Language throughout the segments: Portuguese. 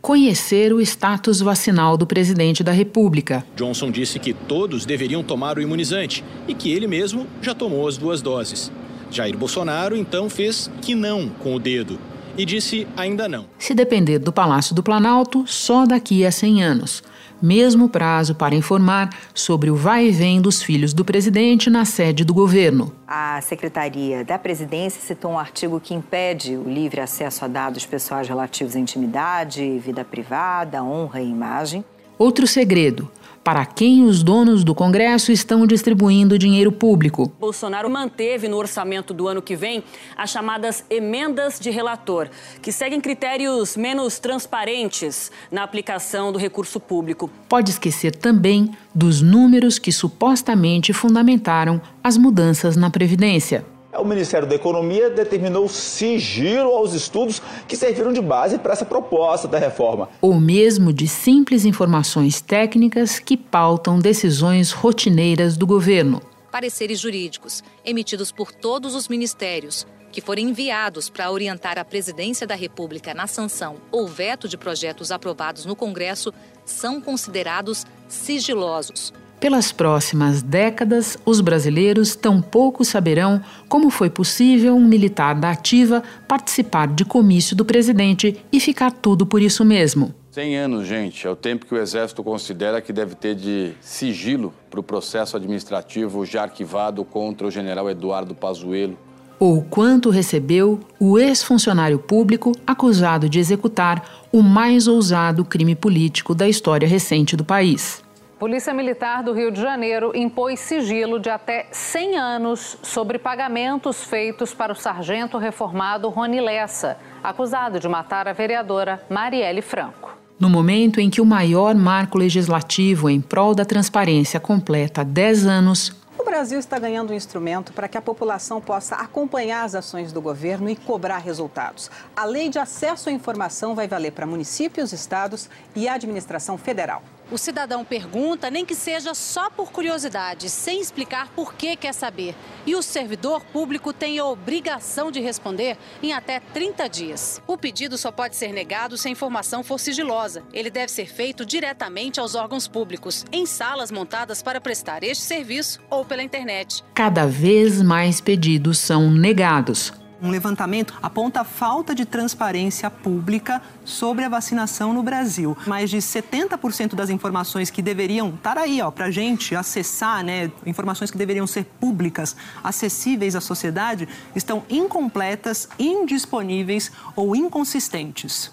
conhecer o status vacinal do presidente da República. Johnson disse que todos deveriam tomar o imunizante e que ele mesmo já tomou as duas doses. Jair Bolsonaro então fez que não com o dedo e disse ainda não. Se depender do Palácio do Planalto, só daqui a 100 anos. Mesmo prazo para informar sobre o vai e vem dos filhos do presidente na sede do governo. A Secretaria da Presidência citou um artigo que impede o livre acesso a dados pessoais relativos à intimidade, vida privada, honra e imagem. Outro segredo: para quem os donos do Congresso estão distribuindo dinheiro público. Bolsonaro manteve no orçamento do ano que vem as chamadas emendas de relator, que seguem critérios menos transparentes na aplicação do recurso público. Pode esquecer também dos números que supostamente fundamentaram as mudanças na Previdência o Ministério da Economia determinou sigilo aos estudos que serviram de base para essa proposta da reforma. Ou mesmo de simples informações técnicas que pautam decisões rotineiras do governo. Pareceres jurídicos emitidos por todos os ministérios que forem enviados para orientar a Presidência da República na sanção ou veto de projetos aprovados no Congresso são considerados sigilosos pelas próximas décadas, os brasileiros tampouco saberão como foi possível um militar da ativa participar de comício do presidente e ficar tudo por isso mesmo. 100 anos, gente, é o tempo que o Exército considera que deve ter de sigilo para o processo administrativo já arquivado contra o general Eduardo Pazuello. Ou quanto recebeu o ex-funcionário público acusado de executar o mais ousado crime político da história recente do país. Polícia Militar do Rio de Janeiro impôs sigilo de até 100 anos sobre pagamentos feitos para o sargento reformado Rony Lessa, acusado de matar a vereadora Marielle Franco. No momento em que o maior marco legislativo em prol da transparência completa 10 anos, o Brasil está ganhando um instrumento para que a população possa acompanhar as ações do governo e cobrar resultados. A lei de acesso à informação vai valer para municípios, estados e a administração federal. O cidadão pergunta, nem que seja só por curiosidade, sem explicar por que quer saber. E o servidor público tem a obrigação de responder em até 30 dias. O pedido só pode ser negado se a informação for sigilosa. Ele deve ser feito diretamente aos órgãos públicos, em salas montadas para prestar este serviço ou pela internet. Cada vez mais pedidos são negados. Um levantamento aponta a falta de transparência pública sobre a vacinação no Brasil. Mais de 70% das informações que deveriam estar aí para a gente acessar, né, informações que deveriam ser públicas, acessíveis à sociedade, estão incompletas, indisponíveis ou inconsistentes.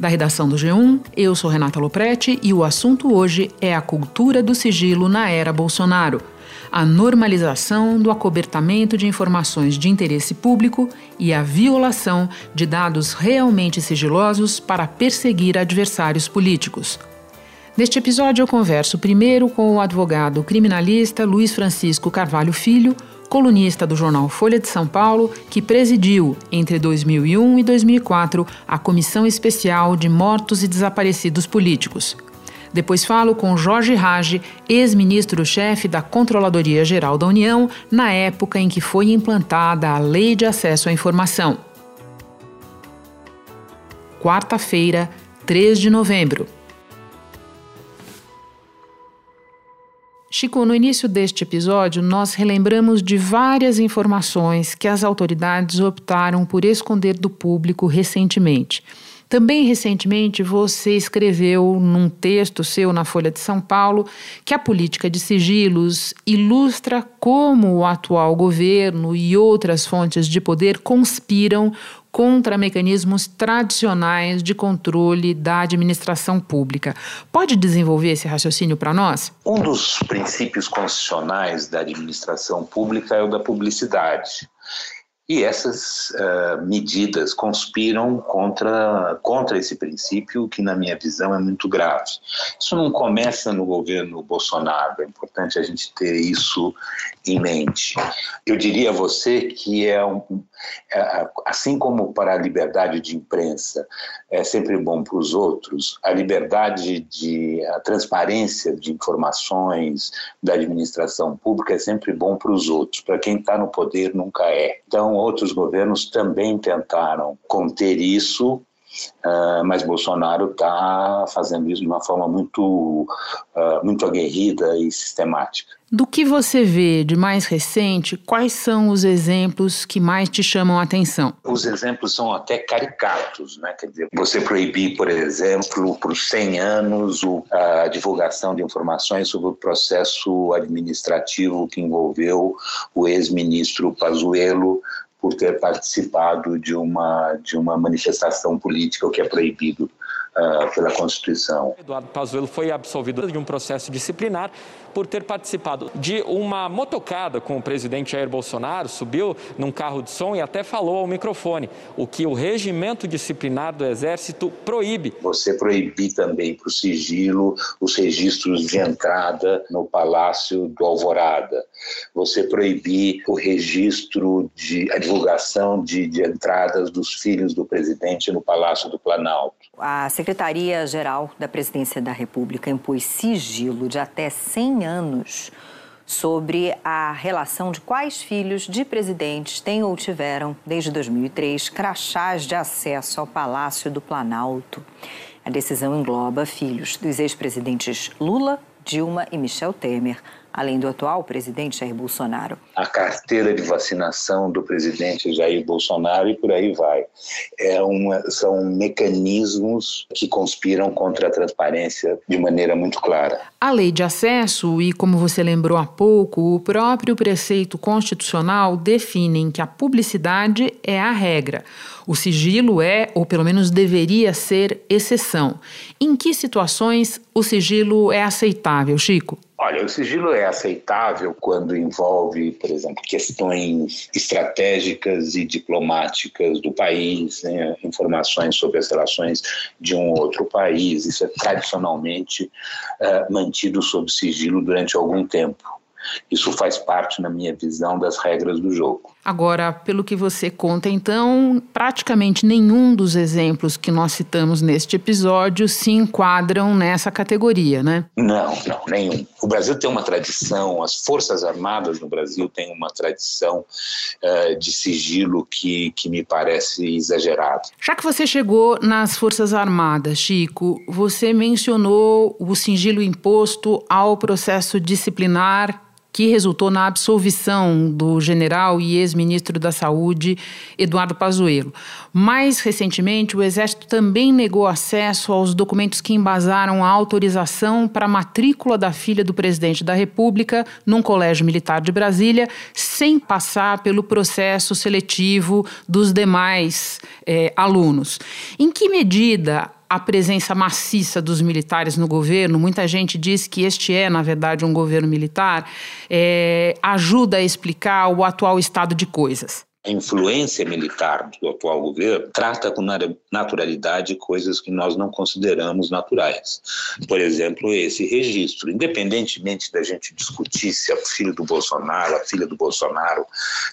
Da redação do G1, eu sou Renata Loprete e o assunto hoje é a cultura do sigilo na era Bolsonaro a normalização do acobertamento de informações de interesse público e a violação de dados realmente sigilosos para perseguir adversários políticos. Neste episódio, eu converso primeiro com o advogado criminalista Luiz Francisco Carvalho Filho, colunista do jornal Folha de São Paulo, que presidiu, entre 2001 e 2004, a Comissão Especial de Mortos e Desaparecidos Políticos. Depois falo com Jorge Rage, ex-ministro-chefe da Controladoria Geral da União, na época em que foi implantada a Lei de Acesso à Informação. Quarta-feira, 3 de novembro. Chico, no início deste episódio, nós relembramos de várias informações que as autoridades optaram por esconder do público recentemente. Também recentemente você escreveu num texto seu na Folha de São Paulo que a política de sigilos ilustra como o atual governo e outras fontes de poder conspiram contra mecanismos tradicionais de controle da administração pública. Pode desenvolver esse raciocínio para nós? Um dos princípios constitucionais da administração pública é o da publicidade. E essas uh, medidas conspiram contra, contra esse princípio, que, na minha visão, é muito grave. Isso não começa no governo Bolsonaro, é importante a gente ter isso em mente. Eu diria a você que é um, assim como para a liberdade de imprensa é sempre bom para os outros, a liberdade de a transparência de informações da administração pública é sempre bom para os outros. Para quem está no poder nunca é. Então outros governos também tentaram conter isso Uh, mas Bolsonaro está fazendo isso de uma forma muito, uh, muito aguerrida e sistemática. Do que você vê de mais recente, quais são os exemplos que mais te chamam a atenção? Os exemplos são até caricatos, né? Quer dizer, você proibir, por exemplo, por 100 anos a divulgação de informações sobre o processo administrativo que envolveu o ex-ministro Pazuello por ter participado de uma, de uma manifestação política, o que é proibido uh, pela Constituição. Eduardo Pazuello foi absolvido de um processo disciplinar por ter participado de uma motocada com o presidente Jair Bolsonaro, subiu num carro de som e até falou ao microfone, o que o regimento disciplinar do Exército proíbe. Você proibir também para o sigilo os registros de entrada no Palácio do Alvorada. Você proibir o registro de a divulgação de, de entradas dos filhos do presidente no Palácio do Planalto. A Secretaria-Geral da Presidência da República impôs sigilo de até 100 anos sobre a relação de quais filhos de presidentes têm ou tiveram, desde 2003, crachás de acesso ao Palácio do Planalto. A decisão engloba filhos dos ex-presidentes Lula, Dilma e Michel Temer, além do atual presidente Jair Bolsonaro. A carteira de vacinação do presidente Jair Bolsonaro e por aí vai. É uma, são mecanismos que conspiram contra a transparência de maneira muito clara. A lei de acesso e, como você lembrou há pouco, o próprio preceito constitucional definem que a publicidade é a regra. O sigilo é, ou pelo menos deveria ser, exceção. Em que situações o sigilo é aceitável, Chico? Olha, o sigilo é aceitável quando envolve, por exemplo, questões estratégicas e diplomáticas do país, né? informações sobre as relações de um outro país. Isso é tradicionalmente uh, mantido sob sigilo durante algum tempo. Isso faz parte, na minha visão, das regras do jogo. Agora, pelo que você conta, então, praticamente nenhum dos exemplos que nós citamos neste episódio se enquadram nessa categoria, né? Não, não, nenhum. O Brasil tem uma tradição, as Forças Armadas no Brasil têm uma tradição uh, de sigilo que, que me parece exagerado. Já que você chegou nas Forças Armadas, Chico, você mencionou o sigilo imposto ao processo disciplinar que resultou na absolvição do general e ex-ministro da Saúde Eduardo Pazuello. Mais recentemente, o Exército também negou acesso aos documentos que embasaram a autorização para a matrícula da filha do presidente da República num colégio militar de Brasília, sem passar pelo processo seletivo dos demais eh, alunos. Em que medida a presença maciça dos militares no governo, muita gente diz que este é, na verdade, um governo militar, é, ajuda a explicar o atual estado de coisas. A influência militar do atual governo trata com naturalidade coisas que nós não consideramos naturais. Por exemplo, esse registro. Independentemente da gente discutir se a filha do Bolsonaro, a filha do Bolsonaro,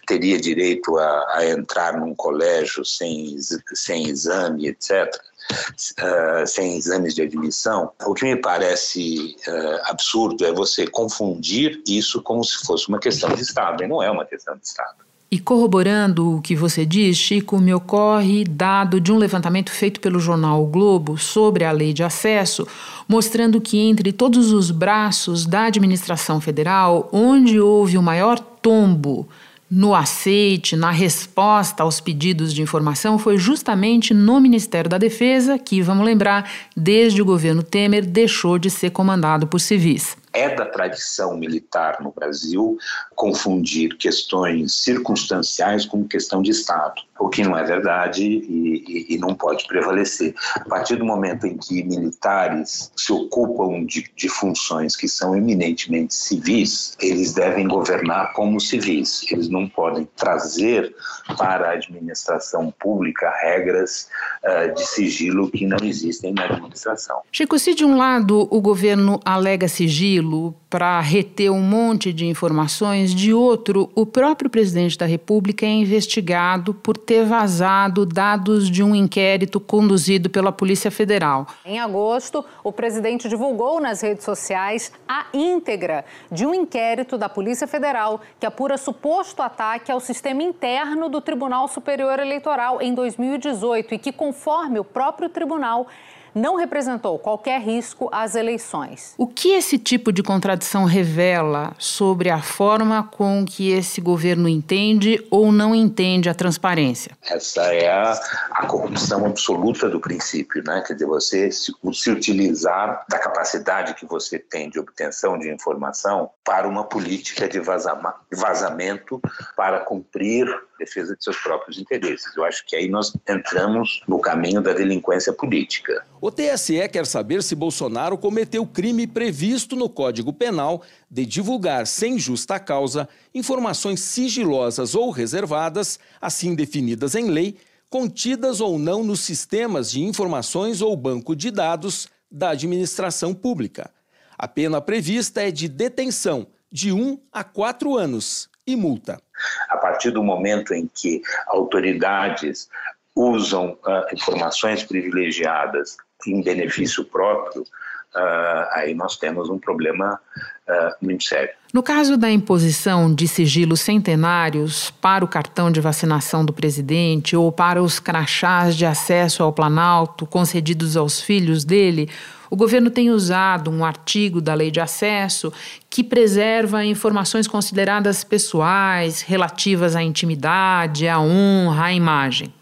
teria direito a, a entrar num colégio sem, sem exame, etc., uh, sem exames de admissão, o que me parece uh, absurdo é você confundir isso como se fosse uma questão de Estado, e não é uma questão de Estado. E corroborando o que você diz, Chico, me ocorre dado de um levantamento feito pelo jornal o Globo sobre a lei de acesso, mostrando que entre todos os braços da administração federal, onde houve o maior tombo no aceite, na resposta aos pedidos de informação, foi justamente no Ministério da Defesa, que, vamos lembrar, desde o governo Temer deixou de ser comandado por civis é da tradição militar no Brasil confundir questões circunstanciais com questão de Estado, o que não é verdade e, e, e não pode prevalecer. A partir do momento em que militares se ocupam de, de funções que são eminentemente civis, eles devem governar como civis. Eles não podem trazer para a administração pública regras uh, de sigilo que não existem na administração. Chico, se de um lado o governo alega sigilo, sigilo para reter um monte de informações, de outro, o próprio presidente da República é investigado por ter vazado dados de um inquérito conduzido pela Polícia Federal. Em agosto, o presidente divulgou nas redes sociais a íntegra de um inquérito da Polícia Federal que apura suposto ataque ao sistema interno do Tribunal Superior Eleitoral em 2018 e que, conforme o próprio tribunal, não representou qualquer risco às eleições. O que esse tipo de contradição revela sobre a forma com que esse governo entende ou não entende a transparência? Essa é a, a corrupção absoluta do princípio, né? Quer dizer, você se, se utilizar da capacidade que você tem de obtenção de informação para uma política de vazamento para cumprir defesa de seus próprios interesses. Eu acho que aí nós entramos no caminho da delinquência política. O TSE quer saber se Bolsonaro cometeu crime previsto no Código Penal de divulgar sem justa causa informações sigilosas ou reservadas, assim definidas em lei, contidas ou não nos sistemas de informações ou banco de dados da administração pública. A pena prevista é de detenção de um a quatro anos e multa. A partir do momento em que autoridades usam uh, informações privilegiadas em benefício próprio, uh, aí nós temos um problema uh, muito sério. No caso da imposição de sigilos centenários para o cartão de vacinação do presidente ou para os crachás de acesso ao Planalto concedidos aos filhos dele, o governo tem usado um artigo da Lei de Acesso que preserva informações consideradas pessoais, relativas à intimidade, à honra, à imagem.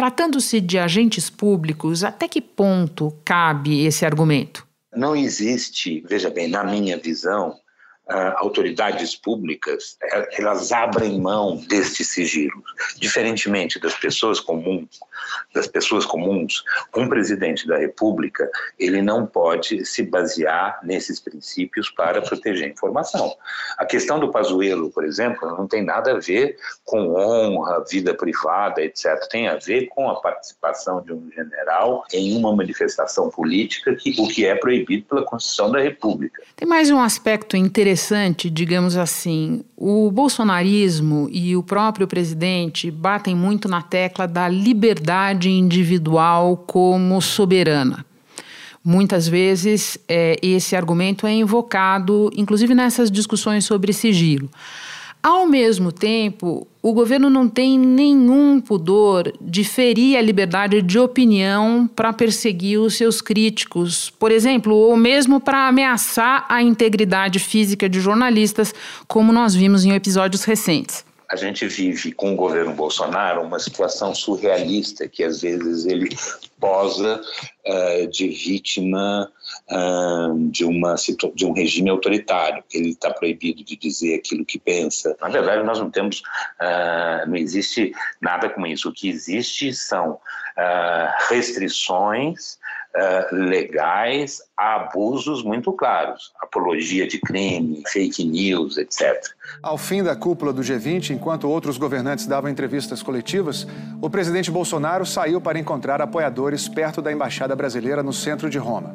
Tratando-se de agentes públicos, até que ponto cabe esse argumento? Não existe, veja bem, na minha visão, uh, autoridades públicas eh, elas abrem mão destes sigilos, diferentemente das pessoas comuns. Das pessoas comuns, um presidente da República ele não pode se basear nesses princípios para proteger a informação. A questão do Pazuello, por exemplo, não tem nada a ver com honra, vida privada, etc. Tem a ver com a participação de um general em uma manifestação política, que, o que é proibido pela Constituição da República. Tem mais um aspecto interessante digamos assim, o bolsonarismo e o próprio presidente batem muito na tecla da liberdade individual como soberana. Muitas vezes é, esse argumento é invocado, inclusive nessas discussões sobre sigilo. Ao mesmo tempo, o governo não tem nenhum pudor de ferir a liberdade de opinião para perseguir os seus críticos, por exemplo, ou mesmo para ameaçar a integridade física de jornalistas, como nós vimos em episódios recentes a gente vive com o governo Bolsonaro uma situação surrealista que às vezes ele posa uh, de vítima uh, de, uma, de um regime autoritário. Ele está proibido de dizer aquilo que pensa. Na verdade, nós não temos, uh, não existe nada como isso. O que existe são restrições uh, legais a abusos muito claros, apologia de crime, fake news, etc. Ao fim da cúpula do G20, enquanto outros governantes davam entrevistas coletivas, o presidente Bolsonaro saiu para encontrar apoiadores perto da embaixada brasileira no centro de Roma.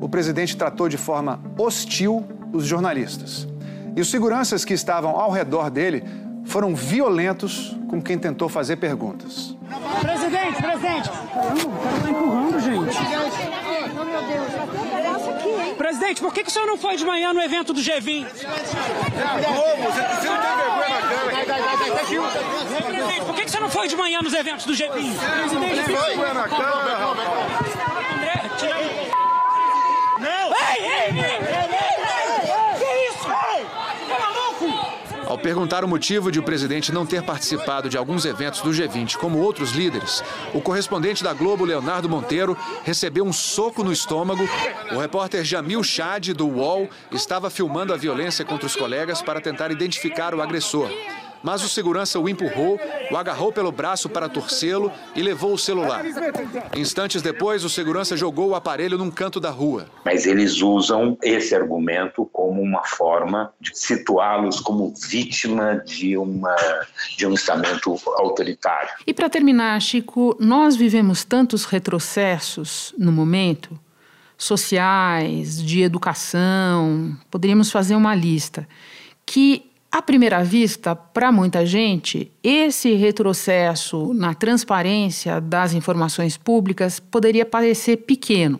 O presidente tratou de forma hostil os jornalistas. E os seguranças que estavam ao redor dele foram violentos com quem tentou fazer perguntas. Presidente! Caramba, o cara tá empurrando, gente. Oh, meu Deus, Presidente, por que, que o senhor não foi de manhã no evento do G20? Como? Você precisa ter vergonha na cara. Presidente, por que, que o senhor não foi de manhã nos eventos do G20? Presidente, vergonha na cara, André, tira... Não! Ei, ei, ei! Perguntar o motivo de o presidente não ter participado de alguns eventos do G20 como outros líderes, o correspondente da Globo, Leonardo Monteiro, recebeu um soco no estômago. O repórter Jamil Chad, do UOL, estava filmando a violência contra os colegas para tentar identificar o agressor mas o segurança o empurrou, o agarrou pelo braço para torcê-lo e levou o celular. Instantes depois, o segurança jogou o aparelho num canto da rua. Mas eles usam esse argumento como uma forma de situá-los como vítima de, uma, de um estamento autoritário. E para terminar, Chico, nós vivemos tantos retrocessos no momento sociais, de educação, poderíamos fazer uma lista, que à primeira vista, para muita gente, esse retrocesso na transparência das informações públicas poderia parecer pequeno.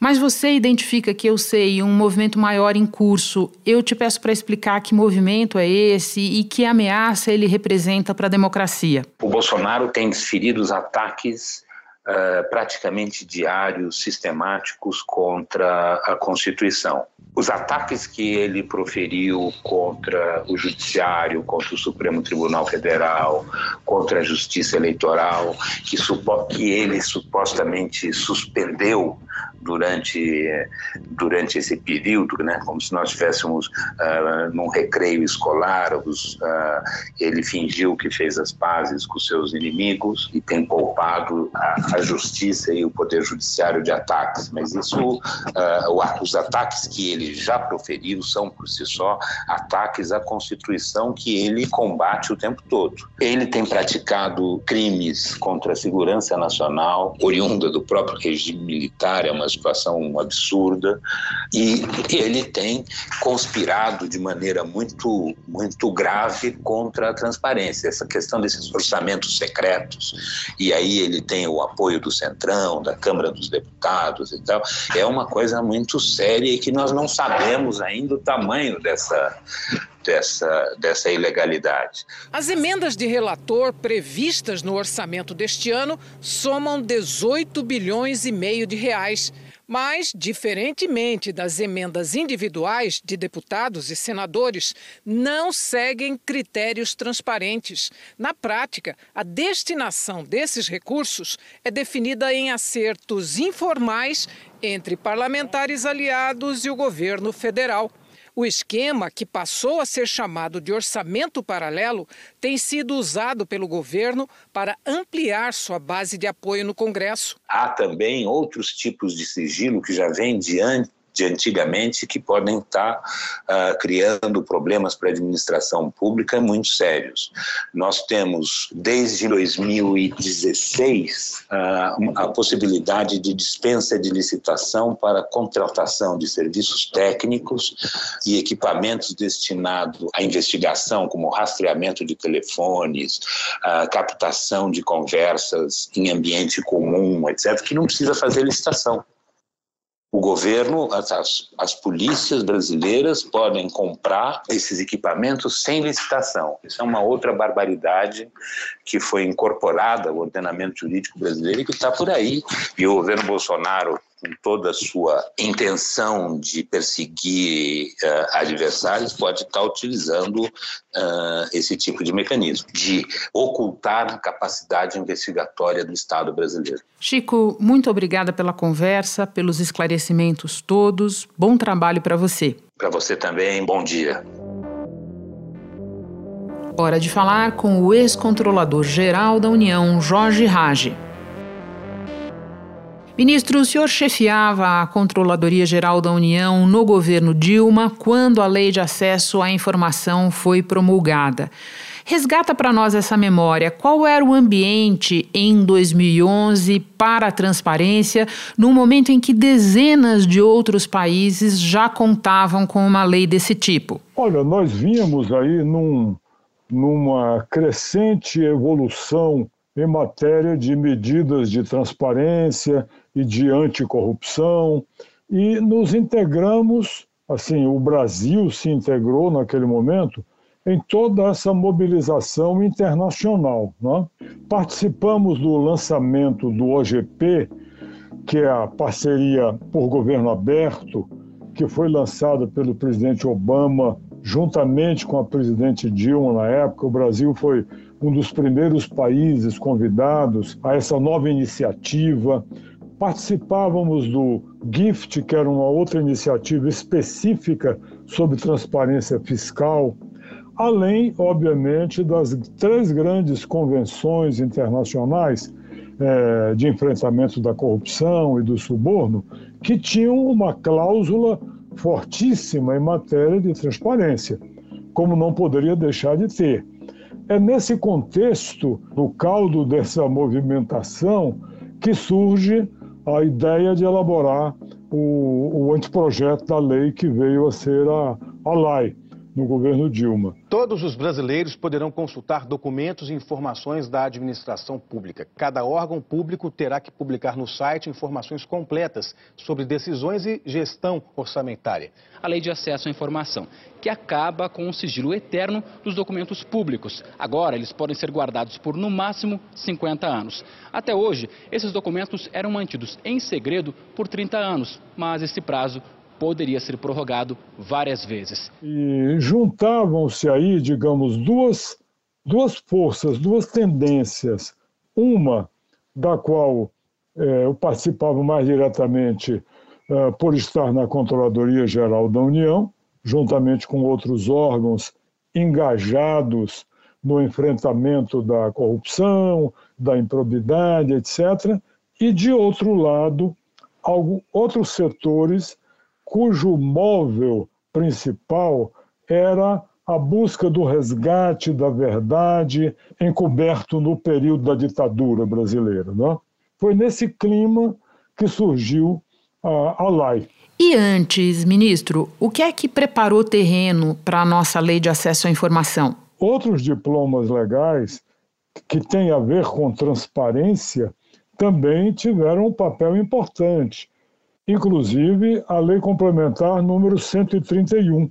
Mas você identifica que eu sei um movimento maior em curso. Eu te peço para explicar que movimento é esse e que ameaça ele representa para a democracia. O Bolsonaro tem desferido os ataques uh, praticamente diários, sistemáticos contra a Constituição. Os ataques que ele proferiu contra o Judiciário, contra o Supremo Tribunal Federal, contra a Justiça Eleitoral, que, que ele supostamente suspendeu durante, durante esse período, né? como se nós estivéssemos uh, num recreio escolar. Os, uh, ele fingiu que fez as pazes com seus inimigos e tem poupado a, a justiça e o poder judiciário de ataques. Mas isso, uh, os ataques que ele já proferiu são por si só ataques à Constituição que ele combate o tempo todo. Ele tem praticado crimes contra a segurança nacional, oriunda do próprio regime militar, é uma situação absurda, e ele tem conspirado de maneira muito, muito grave contra a transparência. Essa questão desses orçamentos secretos, e aí ele tem o apoio do Centrão, da Câmara dos Deputados e tal, é uma coisa muito séria e que nós não sabemos ainda o tamanho dessa, dessa, dessa ilegalidade. As emendas de relator previstas no orçamento deste ano somam 18 bilhões e meio de reais. Mas, diferentemente das emendas individuais de deputados e senadores, não seguem critérios transparentes. Na prática, a destinação desses recursos é definida em acertos informais entre parlamentares aliados e o governo federal. O esquema, que passou a ser chamado de orçamento paralelo, tem sido usado pelo governo para ampliar sua base de apoio no Congresso. Há também outros tipos de sigilo que já vêm diante de antigamente que podem estar uh, criando problemas para a administração pública muito sérios. Nós temos, desde 2016, uh, a possibilidade de dispensa de licitação para contratação de serviços técnicos e equipamentos destinados à investigação, como rastreamento de telefones, uh, captação de conversas em ambiente comum, etc., que não precisa fazer licitação o governo, as, as, polícias brasileiras podem comprar esses equipamentos sem licitação. Isso é uma outra barbaridade que foi incorporada ao ordenamento jurídico brasileiro e que está por aí. E o governo Bolsonaro com toda a sua intenção de perseguir uh, adversários, pode estar utilizando uh, esse tipo de mecanismo, de ocultar a capacidade investigatória do Estado brasileiro. Chico, muito obrigada pela conversa, pelos esclarecimentos todos. Bom trabalho para você. Para você também, bom dia. Hora de falar com o ex-controlador-geral da União, Jorge Rage. Ministro, o senhor chefiava a Controladoria Geral da União no governo Dilma quando a Lei de Acesso à Informação foi promulgada. Resgata para nós essa memória. Qual era o ambiente em 2011 para a transparência, num momento em que dezenas de outros países já contavam com uma lei desse tipo? Olha, nós vínhamos aí num, numa crescente evolução em matéria de medidas de transparência e de anticorrupção, e nos integramos, assim, o Brasil se integrou naquele momento em toda essa mobilização internacional. Né? Participamos do lançamento do OGP, que é a parceria por governo aberto, que foi lançada pelo presidente Obama juntamente com a presidente Dilma na época. O Brasil foi um dos primeiros países convidados a essa nova iniciativa. Participávamos do GIFT, que era uma outra iniciativa específica sobre transparência fiscal, além, obviamente, das três grandes convenções internacionais é, de enfrentamento da corrupção e do suborno, que tinham uma cláusula fortíssima em matéria de transparência, como não poderia deixar de ter. É nesse contexto, no caldo dessa movimentação, que surge a ideia de elaborar o, o anteprojeto da lei que veio a ser a, a LAI no governo Dilma. Todos os brasileiros poderão consultar documentos e informações da administração pública. Cada órgão público terá que publicar no site informações completas sobre decisões e gestão orçamentária. A Lei de Acesso à Informação, que acaba com o sigilo eterno dos documentos públicos. Agora, eles podem ser guardados por no máximo 50 anos. Até hoje, esses documentos eram mantidos em segredo por 30 anos, mas esse prazo poderia ser prorrogado várias vezes. E juntavam-se aí, digamos, duas, duas forças, duas tendências. Uma da qual é, eu participava mais diretamente é, por estar na Controladoria Geral da União, juntamente com outros órgãos engajados no enfrentamento da corrupção, da improbidade, etc. E, de outro lado, algo, outros setores cujo móvel principal era a busca do resgate da verdade encoberto no período da ditadura brasileira. Né? Foi nesse clima que surgiu a, a LAI. E antes, ministro, o que é que preparou terreno para a nossa lei de acesso à informação? Outros diplomas legais que têm a ver com transparência também tiveram um papel importante inclusive a Lei Complementar número 131,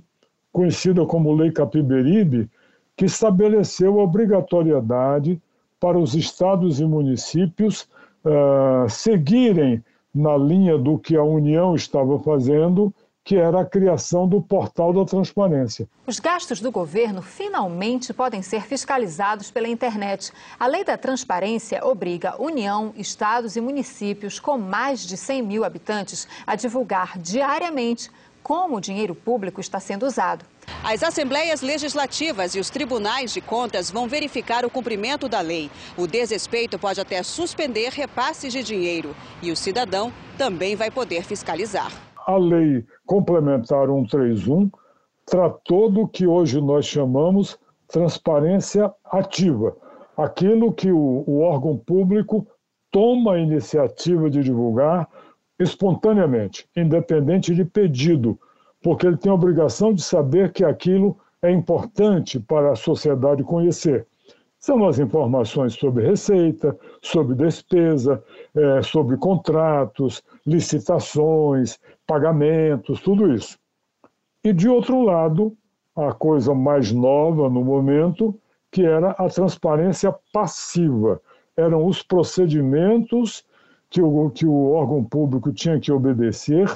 conhecida como Lei Capiberibe, que estabeleceu a obrigatoriedade para os estados e municípios uh, seguirem na linha do que a União estava fazendo que era a criação do portal da transparência. Os gastos do governo finalmente podem ser fiscalizados pela internet. A lei da transparência obriga União, estados e municípios com mais de 100 mil habitantes a divulgar diariamente como o dinheiro público está sendo usado. As assembleias legislativas e os tribunais de contas vão verificar o cumprimento da lei. O desrespeito pode até suspender repasses de dinheiro e o cidadão também vai poder fiscalizar a Lei Complementar 131 tratou do que hoje nós chamamos transparência ativa, aquilo que o, o órgão público toma a iniciativa de divulgar espontaneamente, independente de pedido, porque ele tem a obrigação de saber que aquilo é importante para a sociedade conhecer. São as informações sobre receita, sobre despesa, é, sobre contratos, licitações, pagamentos, tudo isso. E, de outro lado, a coisa mais nova no momento, que era a transparência passiva. Eram os procedimentos que o, que o órgão público tinha que obedecer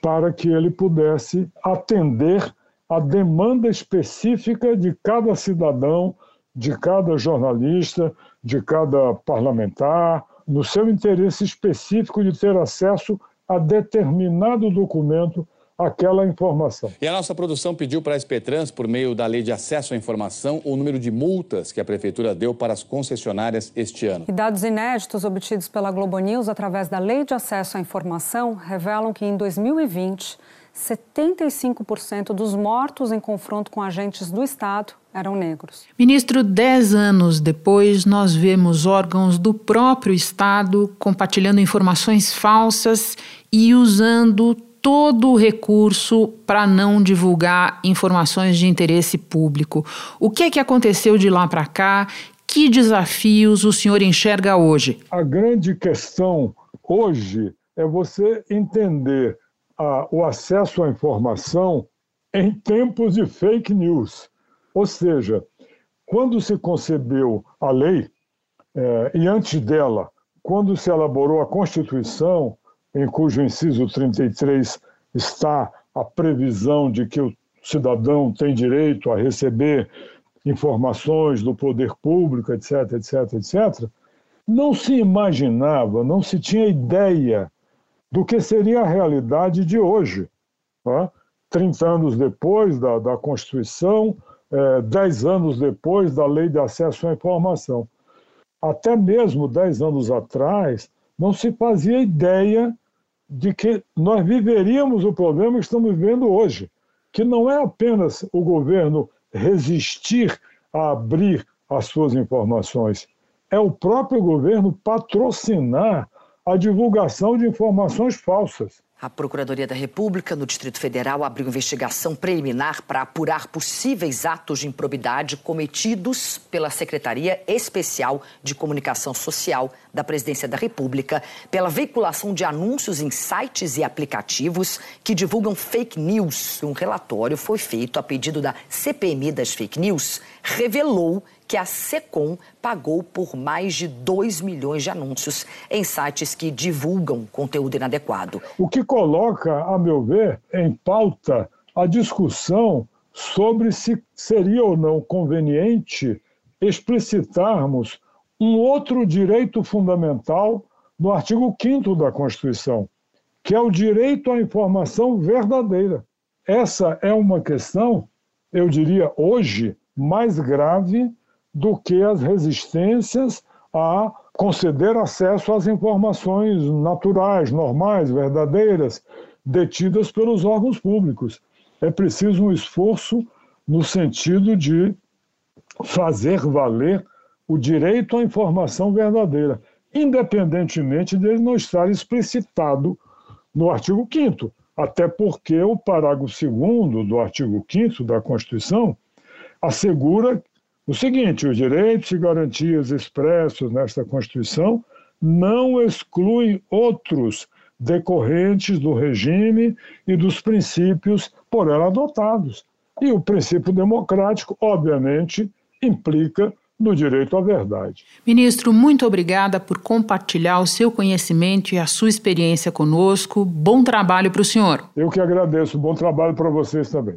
para que ele pudesse atender a demanda específica de cada cidadão de cada jornalista, de cada parlamentar, no seu interesse específico de ter acesso a determinado documento aquela informação. E a nossa produção pediu para a SPTrans, por meio da Lei de Acesso à Informação, o número de multas que a Prefeitura deu para as concessionárias este ano. E dados inéditos obtidos pela Globo News através da Lei de Acesso à Informação revelam que em 2020, 75% dos mortos em confronto com agentes do Estado eram negros. Ministro, dez anos depois, nós vemos órgãos do próprio Estado compartilhando informações falsas e usando todo o recurso para não divulgar informações de interesse público. O que é que aconteceu de lá para cá? Que desafios o senhor enxerga hoje? A grande questão hoje é você entender a, o acesso à informação em tempos de fake news. Ou seja, quando se concebeu a lei, é, e antes dela, quando se elaborou a Constituição, em cujo inciso 33 está a previsão de que o cidadão tem direito a receber informações do poder público, etc., etc., etc., não se imaginava, não se tinha ideia do que seria a realidade de hoje. Tá? 30 anos depois da, da Constituição, é, 10 anos depois da Lei de Acesso à Informação. Até mesmo 10 anos atrás, não se fazia ideia de que nós viveríamos o problema que estamos vivendo hoje, que não é apenas o governo resistir a abrir as suas informações, é o próprio governo patrocinar a divulgação de informações falsas. A Procuradoria da República, no Distrito Federal, abriu investigação preliminar para apurar possíveis atos de improbidade cometidos pela Secretaria Especial de Comunicação Social da Presidência da República pela veiculação de anúncios em sites e aplicativos que divulgam fake news. Um relatório foi feito a pedido da CPMI das fake news, revelou que a SECOM pagou por mais de 2 milhões de anúncios em sites que divulgam conteúdo inadequado. O que coloca, a meu ver, em pauta a discussão sobre se seria ou não conveniente explicitarmos um outro direito fundamental no artigo 5 da Constituição, que é o direito à informação verdadeira. Essa é uma questão, eu diria hoje, mais grave do que as resistências a conceder acesso às informações naturais, normais, verdadeiras, detidas pelos órgãos públicos. É preciso um esforço no sentido de fazer valer o direito à informação verdadeira, independentemente dele não estar explicitado no artigo 5 até porque o parágrafo 2 do artigo 5 da Constituição assegura o seguinte: os direitos e garantias expressos nesta Constituição não excluem outros decorrentes do regime e dos princípios por ela adotados. E o princípio democrático, obviamente, implica no direito à verdade. Ministro, muito obrigada por compartilhar o seu conhecimento e a sua experiência conosco. Bom trabalho para o senhor. Eu que agradeço. Bom trabalho para vocês também.